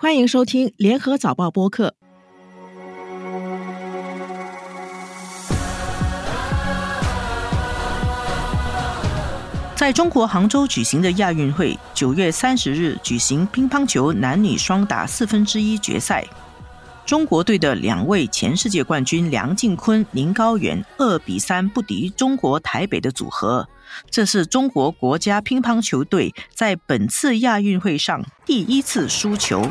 欢迎收听联合早报播客。在中国杭州举行的亚运会，九月三十日举行乒乓球男女双打四分之一决赛。中国队的两位前世界冠军梁靖昆、宁高远二比三不敌中国台北的组合，这是中国国家乒乓球队在本次亚运会上第一次输球。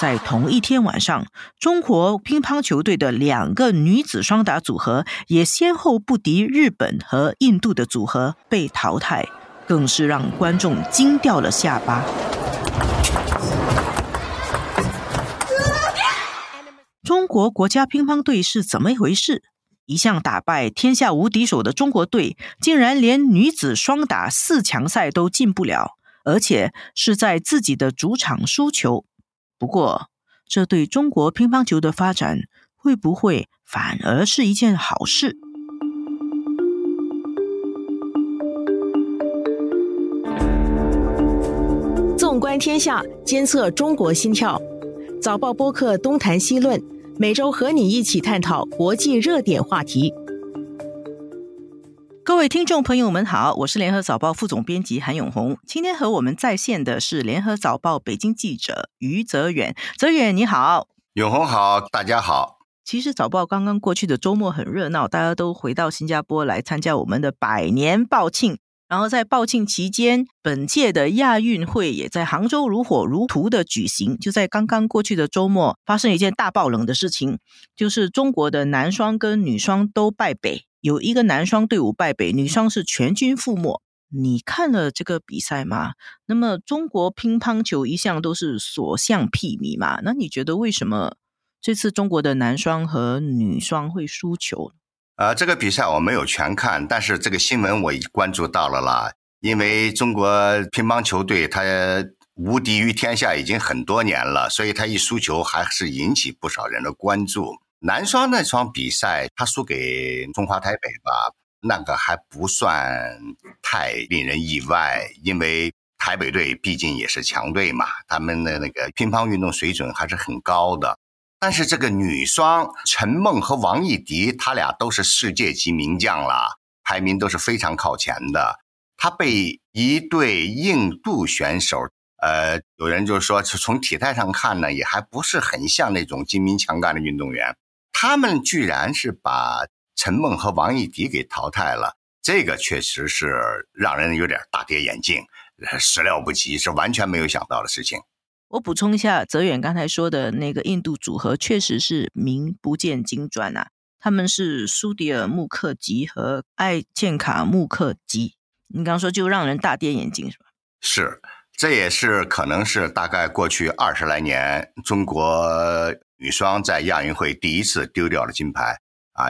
在同一天晚上，中国乒乓球队的两个女子双打组合也先后不敌日本和印度的组合，被淘汰，更是让观众惊掉了下巴。中国国家乒乓队是怎么一回事？一向打败天下无敌手的中国队，竟然连女子双打四强赛都进不了，而且是在自己的主场输球。不过，这对中国乒乓球的发展会不会反而是一件好事？纵观天下，监测中国心跳，早报播客东谈西论。每周和你一起探讨国际热点话题。各位听众朋友们好，我是联合早报副总编辑韩永红。今天和我们在线的是联合早报北京记者于泽远。泽远你好，永红好，大家好。其实早报刚刚过去的周末很热闹，大家都回到新加坡来参加我们的百年报庆。然后在报庆期间，本届的亚运会也在杭州如火如荼的举行。就在刚刚过去的周末，发生一件大爆冷的事情，就是中国的男双跟女双都败北，有一个男双队伍败北，女双是全军覆没。你看了这个比赛吗？那么中国乒乓球一向都是所向披靡嘛，那你觉得为什么这次中国的男双和女双会输球？呃，这个比赛我没有全看，但是这个新闻我已关注到了啦。因为中国乒乓球队它无敌于天下已经很多年了，所以他一输球还是引起不少人的关注。男双那场比赛他输给中华台北吧，那个还不算太令人意外，因为台北队毕竟也是强队嘛，他们的那个乒乓运动水准还是很高的。但是这个女双陈梦和王艺迪，她俩都是世界级名将了，排名都是非常靠前的。她被一对印度选手，呃，有人就说，从体态上看呢，也还不是很像那种精明强干的运动员。他们居然是把陈梦和王艺迪给淘汰了，这个确实是让人有点大跌眼镜，始料不及，是完全没有想到的事情。我补充一下，泽远刚才说的那个印度组合确实是名不见经传啊，他们是苏迪尔穆克吉和艾茜卡穆克吉。你刚刚说就让人大跌眼镜是吧？是，这也是可能是大概过去二十来年中国女双在亚运会第一次丢掉了金牌啊，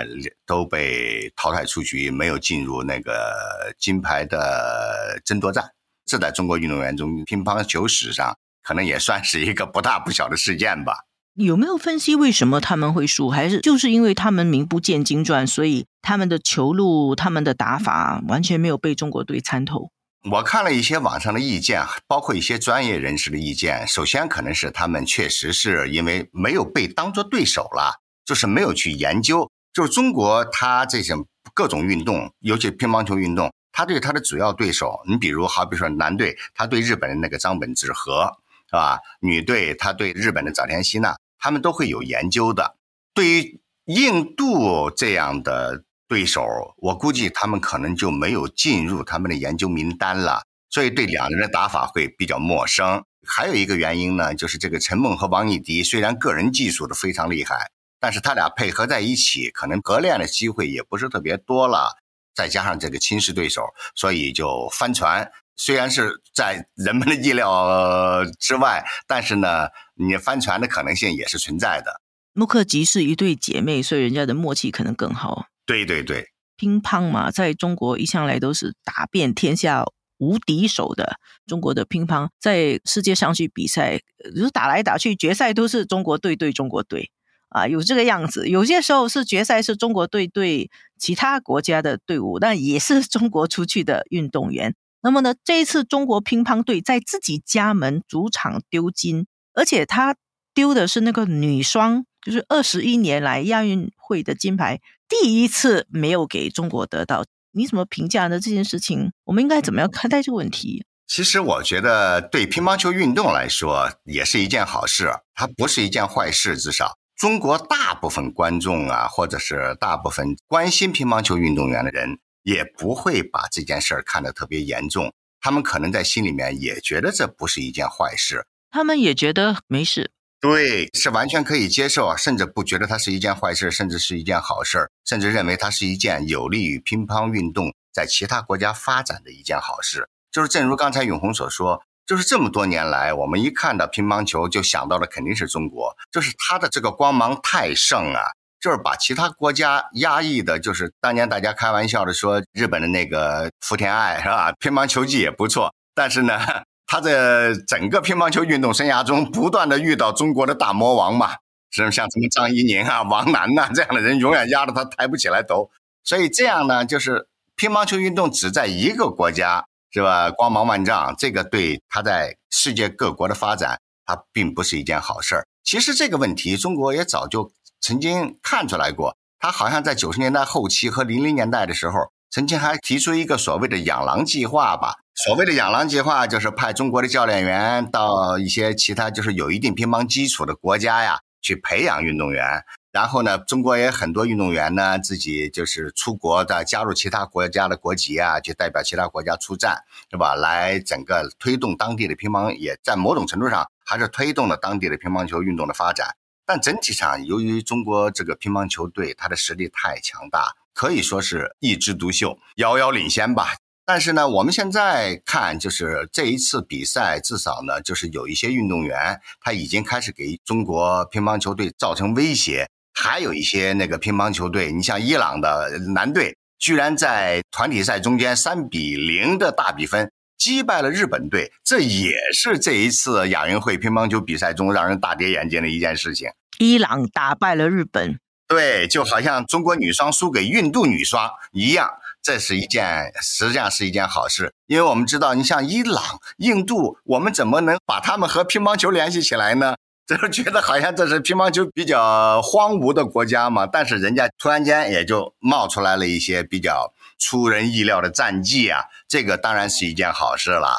都被淘汰出局，没有进入那个金牌的争夺战。这在中国运动员中乒乓球史上。可能也算是一个不大不小的事件吧。有没有分析为什么他们会输？还是就是因为他们名不见经传，所以他们的球路、他们的打法完全没有被中国队参透？我看了一些网上的意见，包括一些专业人士的意见。首先，可能是他们确实是因为没有被当做对手了，就是没有去研究。就是中国，他这种各种运动，尤其乒乓球运动，他对他的主要对手，你比如好比说男队，他对日本的那个张本智和。是吧？女队她对日本的早田希娜，他们都会有研究的。对于印度这样的对手，我估计他们可能就没有进入他们的研究名单了，所以对两人的打法会比较陌生。还有一个原因呢，就是这个陈梦和王艺迪虽然个人技术都非常厉害，但是他俩配合在一起，可能合练的机会也不是特别多了。再加上这个亲视对手，所以就翻船。虽然是在人们的意料之外，但是呢，你翻船的可能性也是存在的。穆克吉是一对姐妹，所以人家的默契可能更好。对对对，乒乓嘛，在中国一向来都是打遍天下无敌手的。中国的乒乓在世界上去比赛，就是打来打去，决赛都是中国队对中国队啊，有这个样子。有些时候是决赛是中国队对其他国家的队伍，但也是中国出去的运动员。那么呢，这一次中国乒乓队在自己家门主场丢金，而且他丢的是那个女双，就是二十一年来亚运会的金牌，第一次没有给中国得到。你怎么评价呢？这件事情，我们应该怎么样看待这个问题？其实我觉得，对乒乓球运动来说，也是一件好事，它不是一件坏事。至少，中国大部分观众啊，或者是大部分关心乒乓球运动员的人，也不会把这件事儿看得特别严重。他们可能在心里面也觉得这不是一件坏事，他们也觉得没事。对，是完全可以接受，甚至不觉得它是一件坏事，甚至是一件好事，甚至认为它是一件有利于乒乓运动在其他国家发展的一件好事。就是正如刚才永红所说，就是这么多年来，我们一看到乒乓球就想到的肯定是中国，就是它的这个光芒太盛啊，就是把其他国家压抑的。就是当年大家开玩笑的说，日本的那个福田爱是吧？乒乓球技也不错，但是呢，他在整个乒乓球运动生涯中不断的遇到中国的大魔王嘛，是像什么张怡宁啊、王楠呐这样的人，永远压得他抬不起来头。所以这样呢，就是乒乓球运动只在一个国家。是吧？光芒万丈，这个对他在世界各国的发展，它并不是一件好事儿。其实这个问题，中国也早就曾经看出来过。他好像在九十年代后期和零零年代的时候，曾经还提出一个所谓的“养狼计划”吧。所谓的“养狼计划”，就是派中国的教练员到一些其他就是有一定乒乓基础的国家呀，去培养运动员。然后呢，中国也很多运动员呢，自己就是出国的，加入其他国家的国籍啊，去代表其他国家出战，是吧？来整个推动当地的乒乓，也在某种程度上还是推动了当地的乒乓球运动的发展。但整体上，由于中国这个乒乓球队，它的实力太强大，可以说是一枝独秀，遥遥领先吧。但是呢，我们现在看，就是这一次比赛，至少呢，就是有一些运动员，他已经开始给中国乒乓球队造成威胁。还有一些那个乒乓球队，你像伊朗的男队，居然在团体赛中间三比零的大比分击败了日本队，这也是这一次亚运会乒乓球比赛中让人大跌眼镜的一件事情。伊朗打败了日本，对，就好像中国女双输给印度女双一样，这是一件实际上是一件好事，因为我们知道，你像伊朗、印度，我们怎么能把他们和乒乓球联系起来呢？就是觉得好像这是乒乓球比较荒芜的国家嘛，但是人家突然间也就冒出来了一些比较出人意料的战绩啊，这个当然是一件好事啦。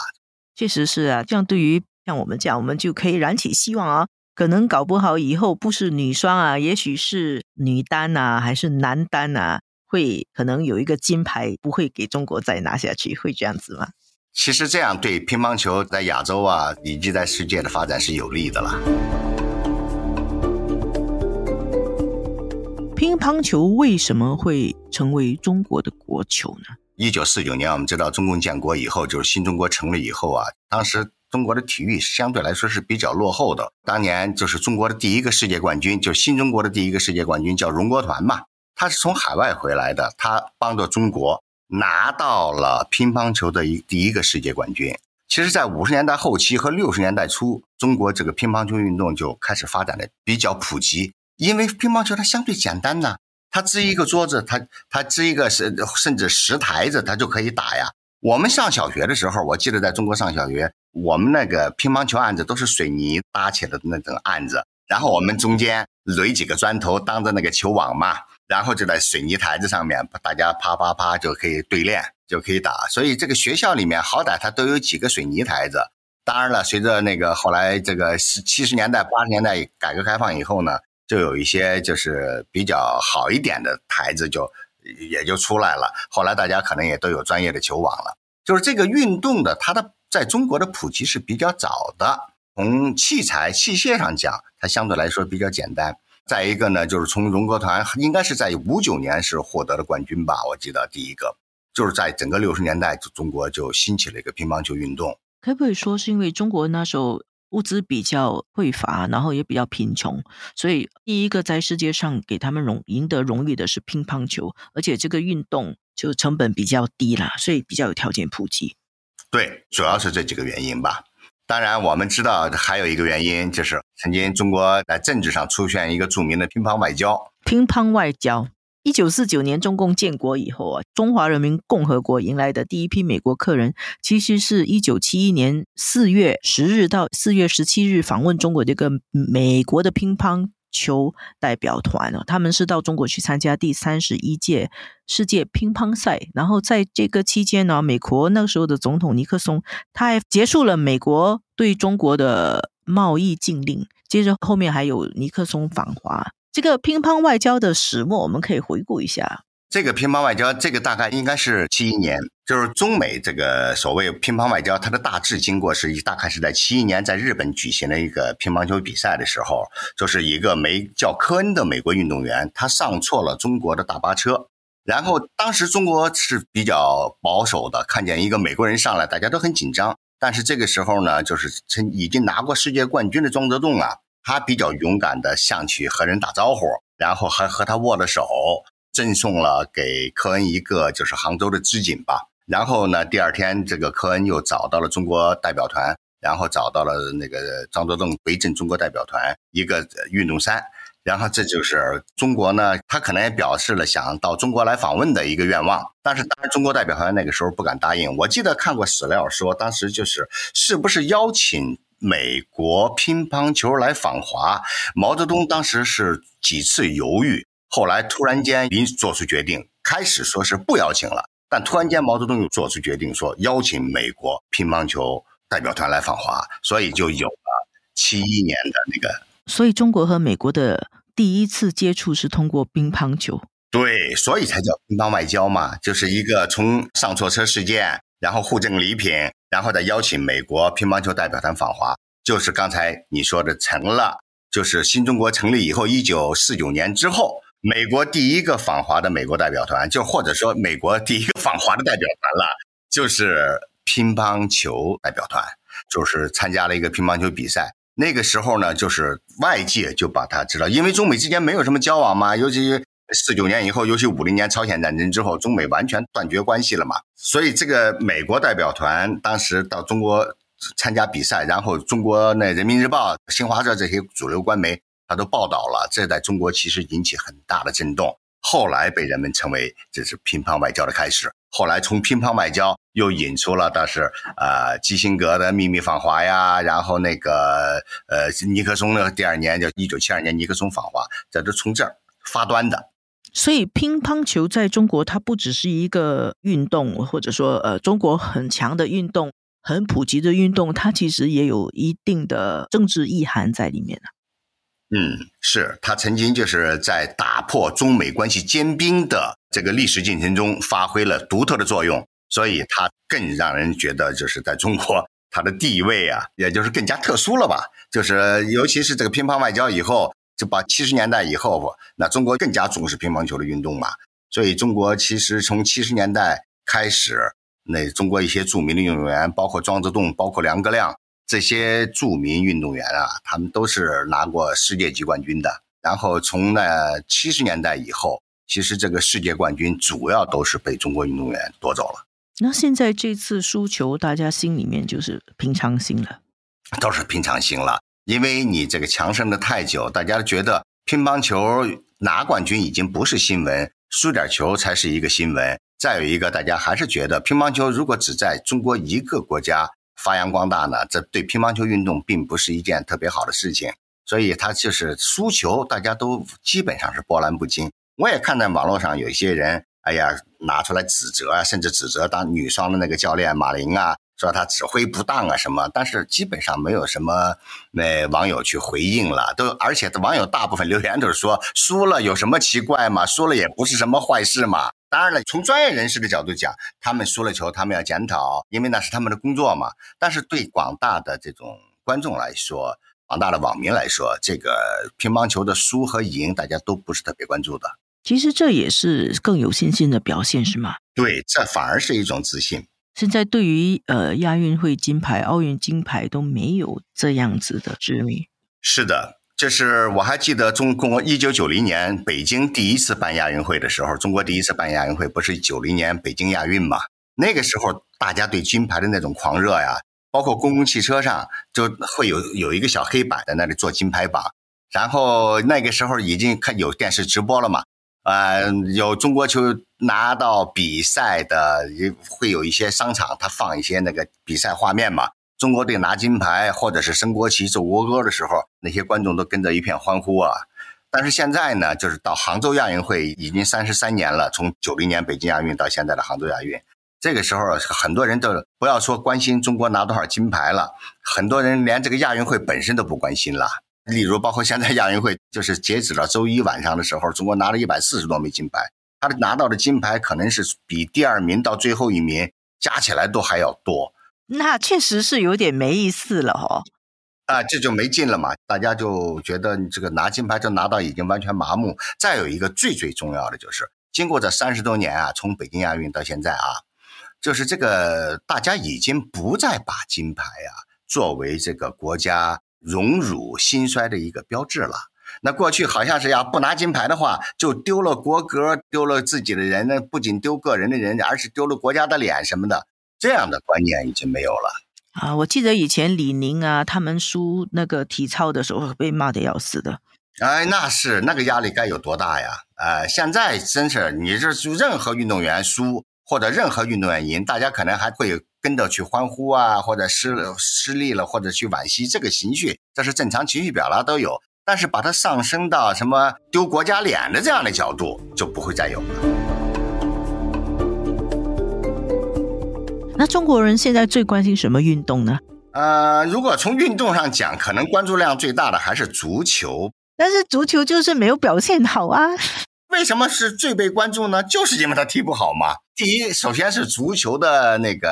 确实是啊，这样对于像我们这样，我们就可以燃起希望啊。可能搞不好以后不是女双啊，也许是女单啊，还是男单啊，会可能有一个金牌不会给中国再拿下去，会这样子吗？其实这样对乒乓球在亚洲啊，以及在世界的发展是有利的了。乒乓球为什么会成为中国的国球呢？一九四九年，我们知道中共建国以后，就是新中国成立以后啊，当时中国的体育相对来说是比较落后的。当年就是中国的第一个世界冠军，就是新中国的第一个世界冠军，叫荣国团嘛，他是从海外回来的，他帮着中国。拿到了乒乓球的一第一个世界冠军。其实，在五十年代后期和六十年代初，中国这个乒乓球运动就开始发展的比较普及。因为乒乓球它相对简单呐，它支一个桌子，它它支一个甚甚至十台子，它就可以打呀。我们上小学的时候，我记得在中国上小学，我们那个乒乓球案子都是水泥搭起来的那种案子，然后我们中间垒几个砖头当着那个球网嘛。然后就在水泥台子上面，大家啪啪啪就可以对练，就可以打。所以这个学校里面好歹它都有几个水泥台子。当然了，随着那个后来这个七十年代、八十年代改革开放以后呢，就有一些就是比较好一点的台子就也就出来了。后来大家可能也都有专业的球网了。就是这个运动的它的在中国的普及是比较早的。从器材器械上讲，它相对来说比较简单。再一个呢，就是从荣格团应该是在五九年是获得了冠军吧，我记得第一个就是在整个六十年代，中国就兴起了一个乒乓球运动。可不可以说是因为中国那时候物资比较匮乏，然后也比较贫穷，所以第一个在世界上给他们荣赢得荣誉的是乒乓球，而且这个运动就成本比较低啦，所以比较有条件普及。对，主要是这几个原因吧。当然，我们知道还有一个原因，就是曾经中国在政治上出现一个著名的乒乓外交。乒乓外交，一九四九年中共建国以后啊，中华人民共和国迎来的第一批美国客人，其实是一九七一年四月十日到四月十七日访问中国这个美国的乒乓球代表团哦，他们是到中国去参加第三十一届世界乒乓赛。然后在这个期间呢，美国那个时候的总统尼克松，他还结束了美国对中国的贸易禁令。接着后面还有尼克松访华。这个乒乓外交的始末，我们可以回顾一下。这个乒乓外交，这个大概应该是七一年，就是中美这个所谓乒乓外交，它的大致经过是大概是在七一年在日本举行了一个乒乓球比赛的时候，就是一个没叫科恩的美国运动员，他上错了中国的大巴车，然后当时中国是比较保守的，看见一个美国人上来，大家都很紧张。但是这个时候呢，就是曾已经拿过世界冠军的庄则栋啊。他比较勇敢的向去和人打招呼，然后还和他握了手，赠送了给科恩一个就是杭州的织锦吧。然后呢，第二天这个科恩又找到了中国代表团，然后找到了那个张作栋回赠中国代表团一个运动衫。然后这就是中国呢，他可能也表示了想到中国来访问的一个愿望。但是当然，中国代表团那个时候不敢答应。我记得看过史料说，当时就是是不是邀请。美国乒乓球来访华，毛泽东当时是几次犹豫，后来突然间临做出决定，开始说是不邀请了，但突然间毛泽东又做出决定，说邀请美国乒乓球代表团来访华，所以就有了七一年的那个。所以中国和美国的第一次接触是通过乒乓球，对，所以才叫乒乓外交嘛，就是一个从上错车事件，然后互赠礼品。然后再邀请美国乒乓球代表团访华，就是刚才你说的成了，就是新中国成立以后，一九四九年之后，美国第一个访华的美国代表团，就或者说美国第一个访华的代表团了，就是乒乓球代表团，就是参加了一个乒乓球比赛。那个时候呢，就是外界就把他知道，因为中美之间没有什么交往嘛，尤其。四九年以后，尤其五零年朝鲜战争之后，中美完全断绝关系了嘛。所以这个美国代表团当时到中国参加比赛，然后中国那人民日报、新华社这些主流官媒他都报道了，这在中国其实引起很大的震动。后来被人们称为这是乒乓外交的开始。后来从乒乓外交又引出了，但是呃基辛格的秘密访华呀，然后那个呃尼克松的第二年，就一九七二年尼克松访华，这都从这儿发端的。所以乒乓球在中国，它不只是一个运动，或者说呃，中国很强的运动、很普及的运动，它其实也有一定的政治意涵在里面嗯，是，它曾经就是在打破中美关系坚冰的这个历史进程中发挥了独特的作用，所以它更让人觉得就是在中国它的地位啊，也就是更加特殊了吧。就是尤其是这个乒乓外交以后。就把七十年代以后，那中国更加重视乒乓球的运动嘛，所以中国其实从七十年代开始，那中国一些著名的运动员，包括庄则栋，包括梁格亮这些著名运动员啊，他们都是拿过世界级冠军的。然后从那七十年代以后，其实这个世界冠军主要都是被中国运动员夺走了。那现在这次输球，大家心里面就是平常心了，都是平常心了。因为你这个强盛的太久，大家觉得乒乓球拿冠军已经不是新闻，输点球才是一个新闻。再有一个，大家还是觉得乒乓球如果只在中国一个国家发扬光大呢，这对乒乓球运动并不是一件特别好的事情。所以，他就是输球，大家都基本上是波澜不惊。我也看在网络上有一些人，哎呀，拿出来指责啊，甚至指责当女双的那个教练马琳啊。说他指挥不当啊什么，但是基本上没有什么那网友去回应了，都而且网友大部分留言都是说输了有什么奇怪嘛？输了也不是什么坏事嘛。当然了，从专业人士的角度讲，他们输了球，他们要检讨，因为那是他们的工作嘛。但是对广大的这种观众来说，广大的网民来说，这个乒乓球的输和赢，大家都不是特别关注的。其实这也是更有信心的表现，是吗？对，这反而是一种自信。现在对于呃亚运会金牌、奥运金牌都没有这样子的执迷。是的，这是我还记得中国一九九零年北京第一次办亚运会的时候，中国第一次办亚运会不是九零年北京亚运嘛？那个时候大家对金牌的那种狂热呀，包括公共汽车上就会有有一个小黑板在那里做金牌榜，然后那个时候已经看有电视直播了嘛，呃，有中国球拿到比赛的，会有一些商场，他放一些那个比赛画面嘛。中国队拿金牌或者是升国旗、奏国歌的时候，那些观众都跟着一片欢呼啊。但是现在呢，就是到杭州亚运会已经三十三年了，从九零年北京亚运到现在的杭州亚运，这个时候很多人都不要说关心中国拿多少金牌了，很多人连这个亚运会本身都不关心了。例如，包括现在亚运会，就是截止到周一晚上的时候，中国拿了一百四十多枚金牌，他的拿到的金牌可能是比第二名到最后一名加起来都还要多。那确实是有点没意思了哦。啊，这就没劲了嘛，大家就觉得你这个拿金牌就拿到已经完全麻木。再有一个最最重要的就是，经过这三十多年啊，从北京亚运到现在啊，就是这个大家已经不再把金牌啊作为这个国家荣辱兴衰的一个标志了。那过去好像是要不拿金牌的话，就丢了国格，丢了自己的人那，不仅丢个人的人，而是丢了国家的脸什么的。这样的观念已经没有了啊！我记得以前李宁啊，他们输那个体操的时候被骂的要死的。哎，那是那个压力该有多大呀！哎，现在真是你这就任何运动员输或者任何运动员赢，大家可能还会跟着去欢呼啊，或者失失利了或者去惋惜，这个情绪这是正常情绪表达都有。但是把它上升到什么丢国家脸的这样的角度，就不会再有了。那中国人现在最关心什么运动呢？呃，如果从运动上讲，可能关注量最大的还是足球。但是足球就是没有表现好啊。为什么是最被关注呢？就是因为他踢不好嘛。第一，首先是足球的那个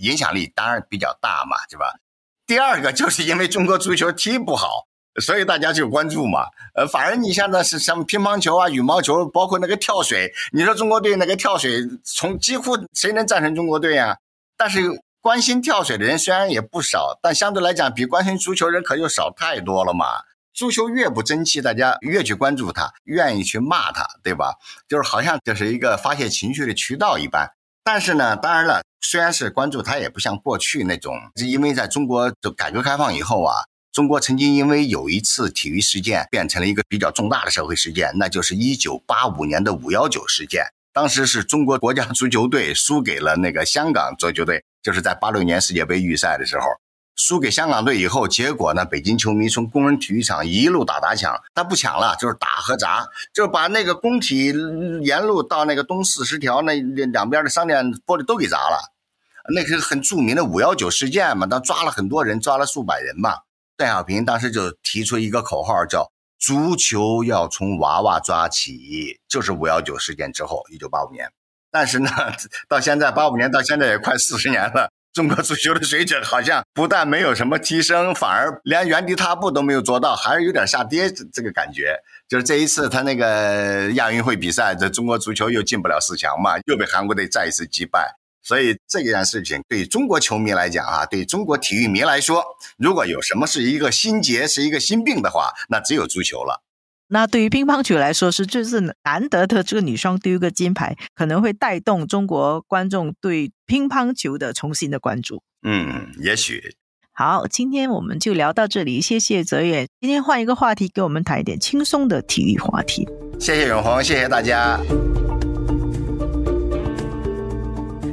影响力当然比较大嘛，是吧？第二个就是因为中国足球踢不好。所以大家就关注嘛，呃，反而你现在是像乒乓球啊、羽毛球，包括那个跳水，你说中国队那个跳水，从几乎谁能战胜中国队呀？但是关心跳水的人虽然也不少，但相对来讲，比关心足球人可就少太多了嘛。足球越不争气，大家越去关注它，愿意去骂它，对吧？就是好像这是一个发泄情绪的渠道一般。但是呢，当然了，虽然是关注，它也不像过去那种，因为在中国就改革开放以后啊。中国曾经因为有一次体育事件变成了一个比较重大的社会事件，那就是一九八五年的五幺九事件。当时是中国国家足球队输给了那个香港足球队，就是在八六年世界杯预赛的时候，输给香港队以后，结果呢，北京球迷从工人体育场一路打砸抢，他不抢了，就是打和砸，就是把那个工体沿路到那个东四十条那两边的商店玻璃都给砸了，那是很著名的五幺九事件嘛，他抓了很多人，抓了数百人嘛。邓小平当时就提出一个口号，叫“足球要从娃娃抓起”，就是五幺九事件之后，一九八五年。但是呢，到现在八五年到现在也快四十年了，中国足球的水准好像不但没有什么提升，反而连原地踏步都没有做到，还是有点下跌这个感觉。就是这一次他那个亚运会比赛，这中国足球又进不了四强嘛，又被韩国队再一次击败。所以这件事情对中国球迷来讲啊，对中国体育迷来说，如果有什么是一个心结，是一个心病的话，那只有足球了。那对于乒乓球来说，是这是难得的这个女双丢一个金牌，可能会带动中国观众对乒乓球的重新的关注。嗯，也许。好，今天我们就聊到这里，谢谢泽远。今天换一个话题，给我们谈一点轻松的体育话题。谢谢永红，谢谢大家。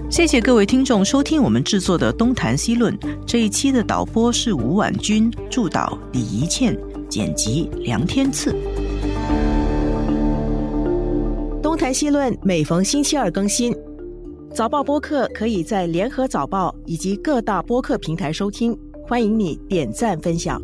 谢谢各位听众收听我们制作的《东谈西论》这一期的导播是吴婉君，助导李怡倩，剪辑梁天赐。《东谈西论》每逢星期二更新，早报播客可以在联合早报以及各大播客平台收听，欢迎你点赞分享。